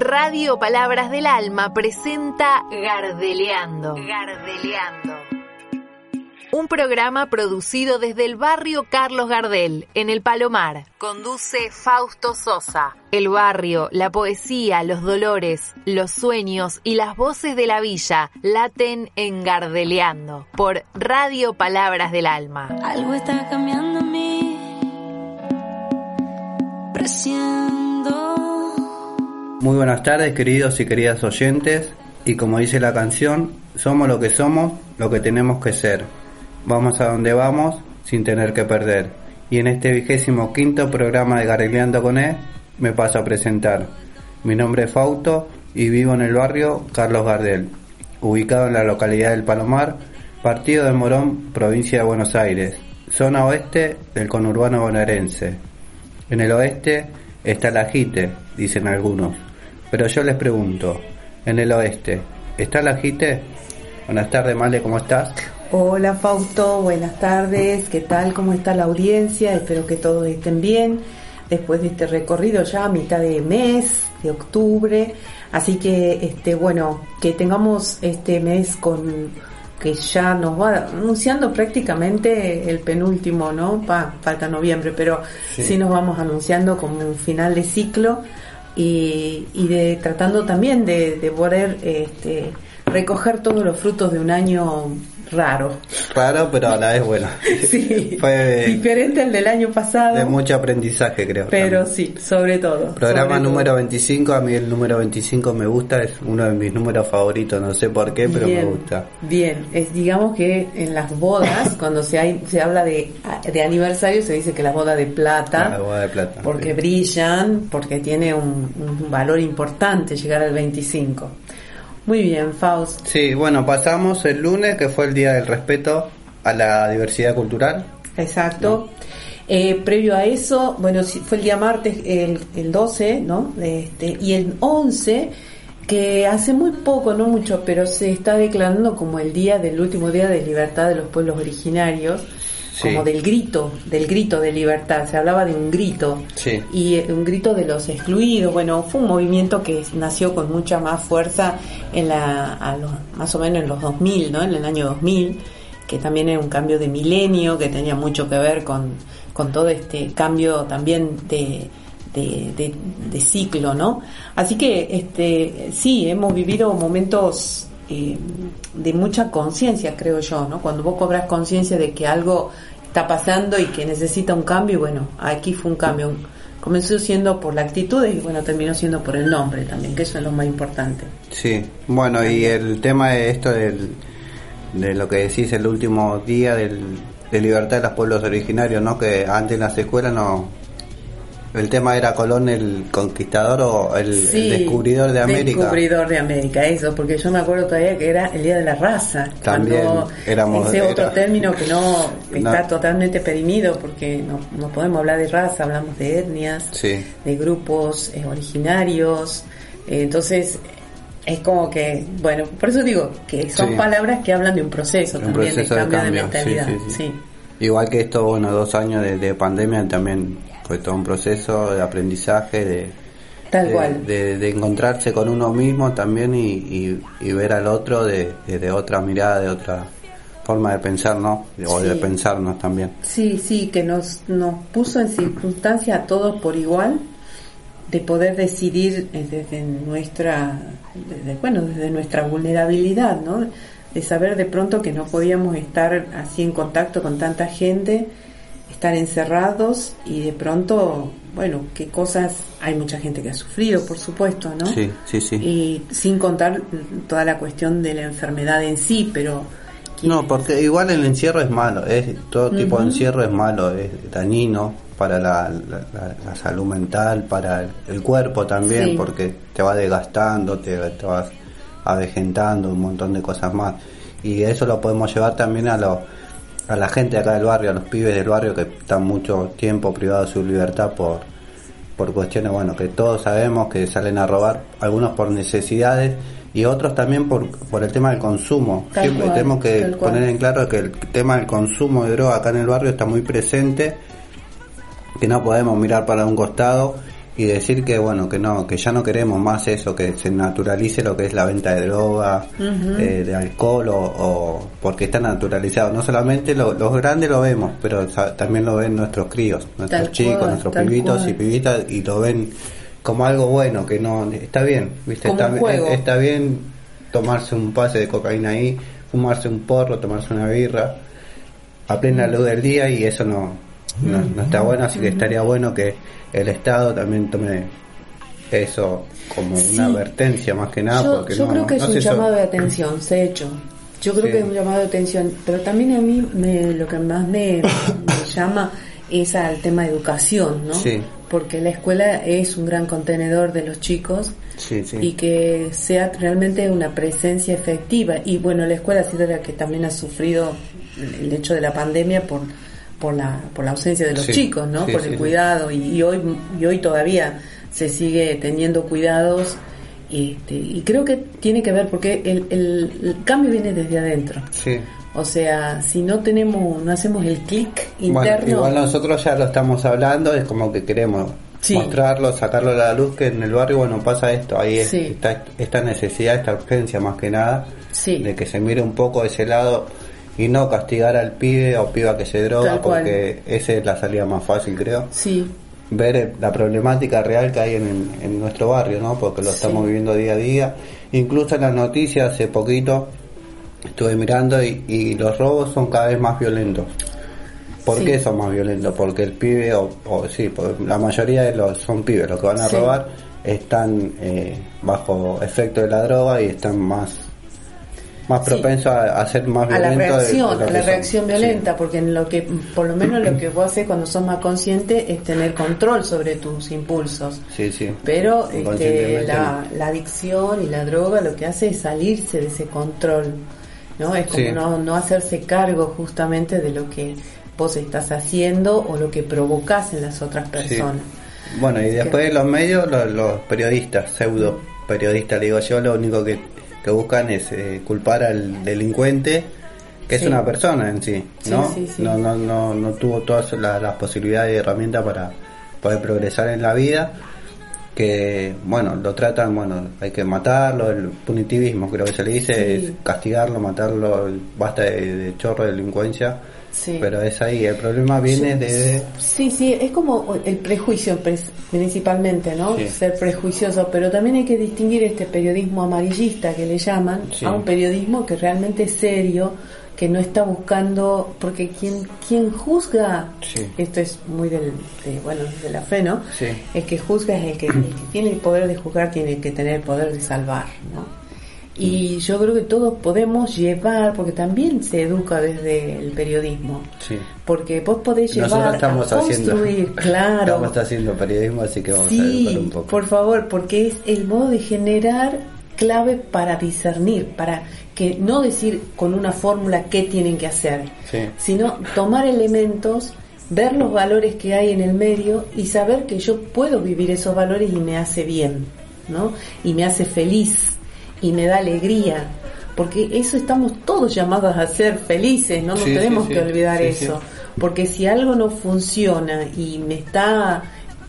Radio Palabras del Alma presenta Gardeleando. Gardeleando. Un programa producido desde el barrio Carlos Gardel, en el Palomar. Conduce Fausto Sosa. El barrio, la poesía, los dolores, los sueños y las voces de la villa laten en Gardeleando por Radio Palabras del Alma. Algo está cambiando en mí. Muy buenas tardes queridos y queridas oyentes y como dice la canción, somos lo que somos, lo que tenemos que ser. Vamos a donde vamos sin tener que perder. Y en este vigésimo quinto programa de Garrileando con E me paso a presentar. Mi nombre es Fausto y vivo en el barrio Carlos Gardel, ubicado en la localidad del Palomar, partido de Morón, provincia de Buenos Aires, zona oeste del conurbano bonaerense. En el oeste está la Jite, dicen algunos. Pero yo les pregunto, en el oeste, ¿está la Jite? Buenas tardes, Male, ¿cómo estás? Hola Fausto, buenas tardes, ¿qué tal? ¿Cómo está la audiencia? Espero que todos estén bien después de este recorrido ya a mitad de mes, de octubre. Así que, este, bueno, que tengamos este mes con que ya nos va anunciando prácticamente el penúltimo, ¿no? Pa, falta noviembre, pero sí. sí. nos vamos anunciando como un final de ciclo y, y de tratando también de, de poder este, recoger todos los frutos de un año raro. Raro, pero a la vez bueno. Sí, Fue diferente al del año pasado. De mucho aprendizaje, creo. Pero también. sí, sobre todo. Programa sobre número todo. 25, a mí el número 25 me gusta, es uno de mis números favoritos, no sé por qué, pero bien, me gusta. Bien, es digamos que en las bodas, cuando se, hay, se habla de, de aniversario, se dice que la boda de plata. La boda de plata. Porque sí. brillan, porque tiene un, un valor importante llegar al 25. Muy bien, Faust. Sí, bueno, pasamos el lunes, que fue el Día del Respeto a la Diversidad Cultural. Exacto. ¿No? Eh, previo a eso, bueno, fue el día martes, el, el 12, ¿no? Este, y el 11, que hace muy poco, no mucho, pero se está declarando como el día del último día de libertad de los pueblos originarios. Sí. como del grito, del grito de libertad, se hablaba de un grito sí. y un grito de los excluidos, bueno, fue un movimiento que nació con mucha más fuerza en la, a los, más o menos en los 2000, ¿no? En el año 2000, que también era un cambio de milenio, que tenía mucho que ver con, con todo este cambio también de, de, de, de ciclo, ¿no? Así que, este, sí, hemos vivido momentos eh, de mucha conciencia, creo yo, ¿no? Cuando vos cobras conciencia de que algo está pasando y que necesita un cambio, bueno, aquí fue un cambio. Comenzó siendo por la actitud y bueno, terminó siendo por el nombre también, que eso es lo más importante. Sí, bueno, y el tema de esto del, de lo que decís el último día del, de libertad de los pueblos originarios, ¿no? Que antes en las escuelas no, el tema era Colón el conquistador o el, sí, el descubridor de América. Descubridor de América, eso, porque yo me acuerdo todavía que era el día de la raza. También éramos, ese era, otro término que no está no. totalmente perimido porque no, no, podemos hablar de raza, hablamos de etnias, sí. de grupos eh, originarios. Eh, entonces es como que, bueno, por eso digo que son sí. palabras que hablan de un proceso un también proceso de cambio de, cambio. mentalidad. Sí, Igual que esto, bueno, dos años de, de pandemia también fue todo un proceso de aprendizaje, de, Tal de, cual. De, de, encontrarse con uno mismo también y, y, y ver al otro de, de, otra mirada, de otra forma de pensar, ¿no? O sí. de pensarnos también. Sí, sí, que nos, nos puso en circunstancia a todos por igual de poder decidir desde nuestra, desde, bueno, desde nuestra vulnerabilidad, ¿no? De saber de pronto que no podíamos estar así en contacto con tanta gente, estar encerrados y de pronto, bueno, qué cosas, hay mucha gente que ha sufrido, por supuesto, ¿no? Sí, sí, sí. Y sin contar toda la cuestión de la enfermedad en sí, pero... No, porque igual el encierro es malo, es todo tipo uh -huh. de encierro es malo, es dañino para la, la, la, la salud mental, para el, el cuerpo también, Sí. porque te va desgastando, te, te vas avejentando, un montón de cosas más. Y eso lo podemos llevar también a lo, a la gente acá del barrio, a los pibes del barrio que están mucho tiempo privados de su libertad por, por cuestiones, bueno, que todos sabemos que salen a robar, algunos por necesidades y otros también por, por el tema del consumo. Tal Siempre cual, tenemos que poner en claro que el tema del consumo de droga acá en el barrio está muy presente, que no podemos mirar para un costado y decir que bueno que no que ya no queremos más eso que se naturalice lo que es la venta de droga eh, de alcohol o, porque está naturalizado. No solamente los grandes lo vemos pero también lo ven nuestros críos nuestros chicos nuestros pibitos y pibitas y lo ven como algo bueno que no está bien viste está, está bien tomarse un pase de cocaína ahí fumarse un porro tomarse una birra a plena luz del día y eso no, no está bueno así que estaría bueno que el Estado también tome eso como una advertencia más que nada. Yo, porque yo creo que es un llamado de atención, se ha hecho. Yo creo que es un llamado de atención, pero también a mí me, lo que más me, llama es al tema de educación, ¿no? Sí. Porque la escuela es un gran contenedor de los chicos y que sea realmente una presencia efectiva. Y bueno, la escuela ha sido la que también ha sufrido el hecho de la pandemia por por la, por la ausencia de los chicos, ¿no? por el cuidado y, hoy y hoy todavía se sigue teniendo cuidados este, y creo que tiene que ver porque el, el, cambio viene desde adentro. O sea, si no tenemos, no hacemos el clic interno. igual nosotros ya lo estamos hablando, es como que queremos mostrarlo, sacarlo a la luz, que en el barrio, bueno, pasa esto, ahí está esta necesidad, esta urgencia más que nada, de que se mire un poco ese lado y no castigar al pibe o piba que se droga porque esa es la salida más fácil creo. Sí. Ver la problemática real que hay en, en nuestro barrio no porque lo estamos viviendo día a día. Incluso en las noticias hace poquito estuve mirando y, los robos son cada vez más violentos. ¿Por qué son más violentos? Porque el pibe, o, sí, la mayoría de los son pibes, los que van a robar están eh, bajo efecto de la droga y están más más propenso a, ser más violento. A la reacción, a la reacción violenta, porque en lo que, por lo menos lo que vos haces cuando sos más consciente es tener control sobre tus impulsos. Sí, sí. Pero este, la, la, adicción y la droga lo que hace es salirse de ese control, ¿no? Es como no, no hacerse cargo justamente de lo que vos estás haciendo o lo que provocas en las otras personas. Bueno, y después los medios, los, los periodistas, pseudo periodistas, digo yo, lo único que que buscan es eh, culpar al delincuente que es una persona en sí, ¿no? no, no, no, no tuvo todas las posibilidades y herramientas para poder progresar en la vida, que, bueno, lo tratan, bueno, hay que matarlo, el punitivismo creo que se le dice, es castigarlo, matarlo, basta de chorro de delincuencia pero es ahí, el problema viene de... Sí, sí, es como el prejuicio principalmente, ¿no? Ser prejuicioso, pero también hay que distinguir este periodismo amarillista que le llaman a un periodismo que realmente es serio, que no está buscando, porque quien, quien juzga, esto es muy del, de, bueno, de la fe, ¿no? El que juzga es el que, el que tiene el poder de juzgar, tiene que tener el poder de salvar, ¿no? Y yo creo que todos podemos llevar, porque también se educa desde el periodismo. Sí. Porque vos podés llevar estamos a construir, haciendo, claro. Estamos haciendo periodismo, así que vamos a educar un poco. Por favor, porque es el modo de generar clave para discernir, para que no decir con una fórmula qué tienen que hacer, sino tomar elementos, ver los valores que hay en el medio y saber que yo puedo vivir esos valores y me hace bien, ¿no? Y me hace feliz y me da alegría, porque eso estamos todos llamados a ser felices, no nos tenemos que olvidar eso, porque si algo no funciona y me está,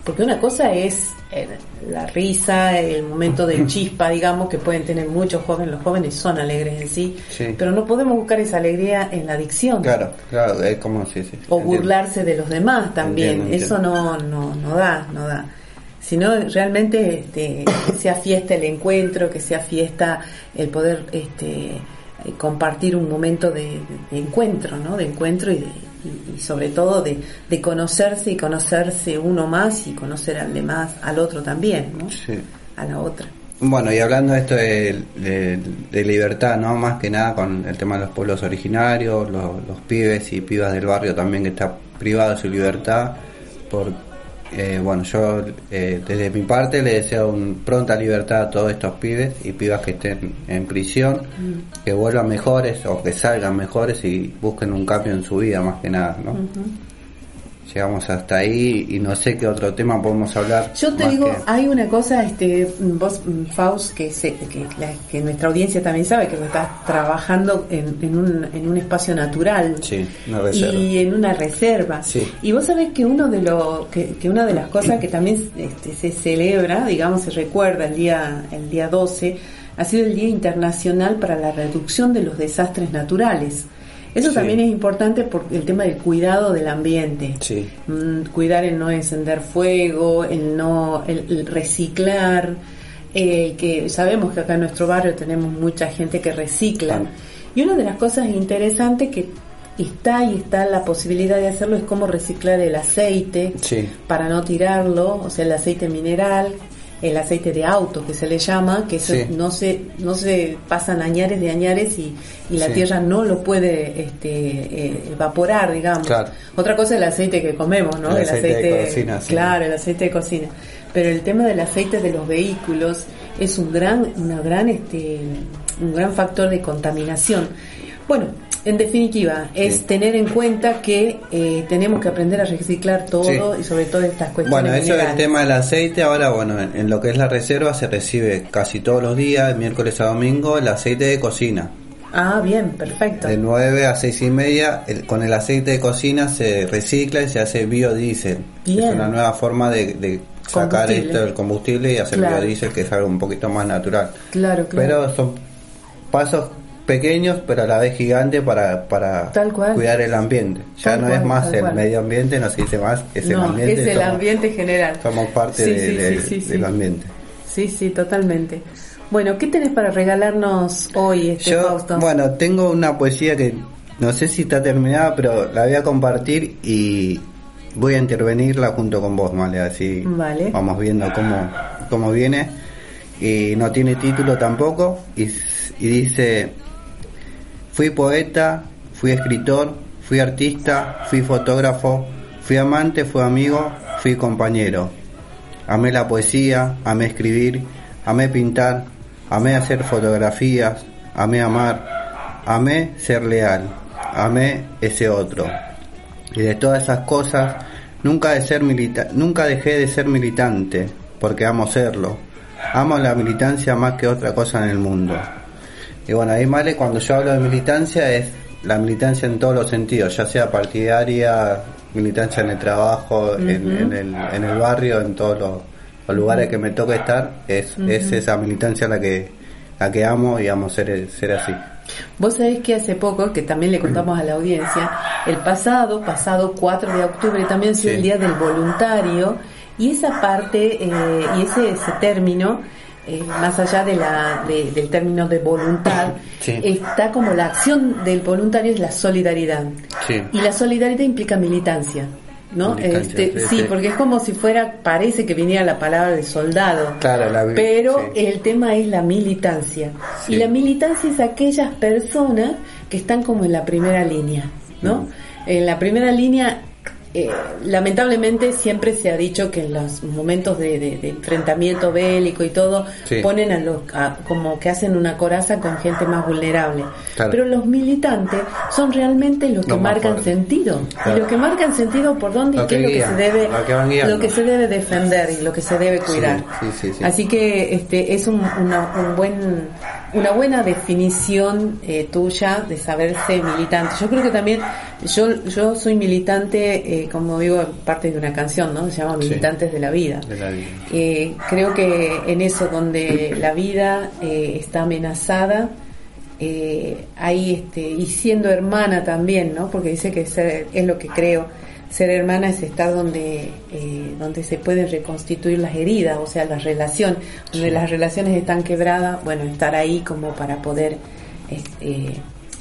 porque una cosa es eh, la risa, el momento de chispa, digamos, que pueden tener muchos jóvenes, los jóvenes son alegres en sí, pero no podemos buscar esa alegría en la adicción. Claro, claro, es como sí, sí. O burlarse de los demás también, eso no, no, no da, no da sino realmente este, que sea fiesta el encuentro, que sea fiesta el poder este, compartir un momento de, encuentro, ¿no? De encuentro y, sobre todo de, conocerse y conocerse uno más y conocer al demás, al otro también, ¿no? A la otra. Bueno, y hablando de esto de, libertad, ¿no? Más que nada con el tema de los pueblos originarios, los, los pibes y pibas del barrio también que está privado de su libertad por eh, bueno, yo eh, desde mi parte le deseo un pronta libertad a todos estos pibes y pibas que estén en prisión, mm. que vuelvan mejores o que salgan mejores y busquen un cambio en su vida más que nada, ¿no? Llegamos hasta ahí y no sé qué otro tema podemos hablar. Yo te digo, que- hay una cosa, este, vos, Faust, que, sé, que, la- que nuestra audiencia también sabe que estás trabajando en, en un, en un espacio natural. Sí, una reserva. Y en una reserva. Sí. Y vos sabés que uno de lo, que, que una de las cosas que también este, se celebra, digamos, se recuerda el día, el día 12, ha sido el Día Internacional para la Reducción de los Desastres Naturales. Eso Sí. también es importante por el tema del cuidado del ambiente. Sí. Mm, cuidar el no encender fuego, el no el, el reciclar, eh, que sabemos que acá en nuestro barrio tenemos mucha gente que recicla. Ah. Y una de las cosas interesantes que está y está la posibilidad de hacerlo es cómo reciclar el aceite Sí. para no tirarlo, o sea, el aceite mineral, el aceite de auto que se le llama, que eso Sí. no se no se pasan añares de añares y, y la Sí. tierra no lo puede este, eh, evaporar, digamos. Claro. Otra cosa es el aceite que comemos, ¿no? El aceite de cocina, sí. Claro, el aceite de cocina. Pero el tema del aceite de los vehículos es un gran, una gran, este, un gran factor de contaminación. Bueno, en definitiva, es Sí. tener en cuenta que eh, tenemos que aprender a reciclar todo Sí. y sobre todo estas cuestiones. Bueno, eso es el tema del aceite. Ahora, bueno, en, en lo que es la reserva se recibe casi todos los días, miércoles a domingo, el aceite de cocina. Ah, bien, perfecto. De 9 a 6 y media, el- con el aceite de cocina se recicla y se hace biodiesel. Bien. Es una nueva forma de, de sacar esto del combustible y hacer Claro. biodiesel, que es algo un poquito más natural. Claro, claro. Pero son pasos pequeños, pero a la vez gigantes para, para Tal cual. cuidar el ambiente. Ya Tal no cual, es más el cual. medio ambiente, no se dice más, es el ambiente. es el somos- ambiente general. Somos parte Sí, de- sí, de- sí, sí, del ambiente. Sí, sí, totalmente. Bueno, ¿qué tenés para regalarnos hoy, este Yo, Fausto? bueno, tengo una poesía que no sé si está terminada, pero la voy a compartir y voy a intervenirla junto con vos, Male, así Vale. vamos viendo cómo, cómo viene. Y no tiene título tampoco, y dice, fui poeta, fui escritor, fui artista, fui fotógrafo, fui amante, fui amigo, fui compañero. Amé la poesía, amé escribir, amé pintar, amé hacer fotografías, amé amar, amé ser leal, amé ese otro. Y de todas esas cosas, nunca, de ser nunca dejé de ser militante, porque amo serlo. Amo la militancia más que otra cosa en el mundo. Y bueno, ahí Male, cuando yo hablo de militancia es la militancia en todos los sentidos, ya sea partidaria, militancia en el trabajo, en, en el, en el barrio, en todos los, los lugares que me toque estar, es, es esa militancia la que, la que amo y amo ser, ser así. Vos sabés que hace poco, que también le contamos a la audiencia, el pasado, pasado 4 de octubre también fue Sí. el Día del Voluntario y esa parte eh, y ese, ese término, eh, más allá de la, de- del término de voluntad, Sí. está como la acción del voluntario es la solidaridad. Sí. Y la solidaridad implica militancia. ¿No? Este, sí, porque es como si fuera, parece que viniera la palabra de soldado. Claro, la- pero sí. el tema es la militancia. Sí. Y la militancia es aquellas personas que están como en la primera línea, ¿no? Mm. En la primera línea, eh, lamentablemente siempre se ha dicho que en los momentos de, de- de enfrentamiento bélico y todo, Sí. ponen a los, a- como que hacen una coraza con gente más vulnerable. Claro. Pero los militantes son realmente los que marcan sentido. Claro. Y los que marcan sentido por dónde y qué que es lo que se debe, lo que lo se debe defender y lo que se debe cuidar. sí, sí, sí. Así que este es un, una, un buen, una buena definición eh, tuya de saberse militante. Yo creo que también, yo, yo soy militante, eh, como digo, parte de una canción, ¿no? Se llama Sí. Militantes de la Vida. De la vida. Eh, creo que en eso donde la vida eh, está amenazada, eh, ahí este, y siendo hermana también, ¿no? Porque dice que ser, es lo que creo, ser hermana es estar donde, eh, donde se pueden reconstituir las heridas, o sea, la relación, donde las relaciones están quebradas, bueno, estar ahí como para poder este,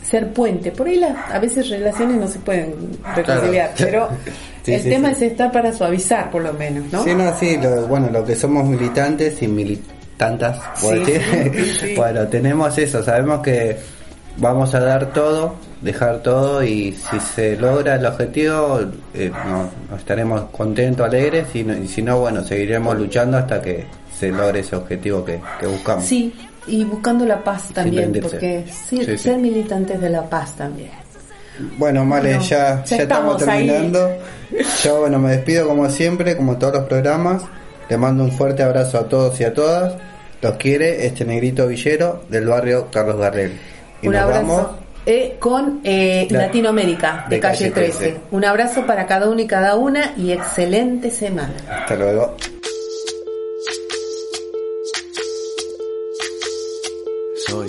ser puente. Por ahí las, a veces relaciones no se pueden reconciliar, Claro. pero Sí, el sí, tema sí. es estar para suavizar, por lo menos, ¿no? Sí, no, sí, lo- bueno, lo que somos militantes y por decir, sí. bueno, tenemos eso, sabemos que vamos a dar todo, dejar todo y si se logra el objetivo, eh, no, no estaremos contentos, alegres y, no- y si no, bueno, seguiremos luchando hasta que se logre ese objetivo que, que buscamos. Sí, y buscando la paz también, porque sí, Sí, sí. ser militantes de la paz también. Bueno, Male, Bueno, ya, ya ya estamos ahí. terminando. Yo, bueno, me despido como siempre, como todos los programas. Le mando un fuerte abrazo a todos y a todas. Los quiere este negrito villero del barrio Carlos Garrel. Y Un abrazo. Eh, con eh, La- Latinoamérica, de, de calle calle 13. 13. Un abrazo para cada uno y cada una y excelente semana. Hasta luego. Soy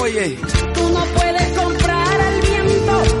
oye, Tú no puedes comprar al viento,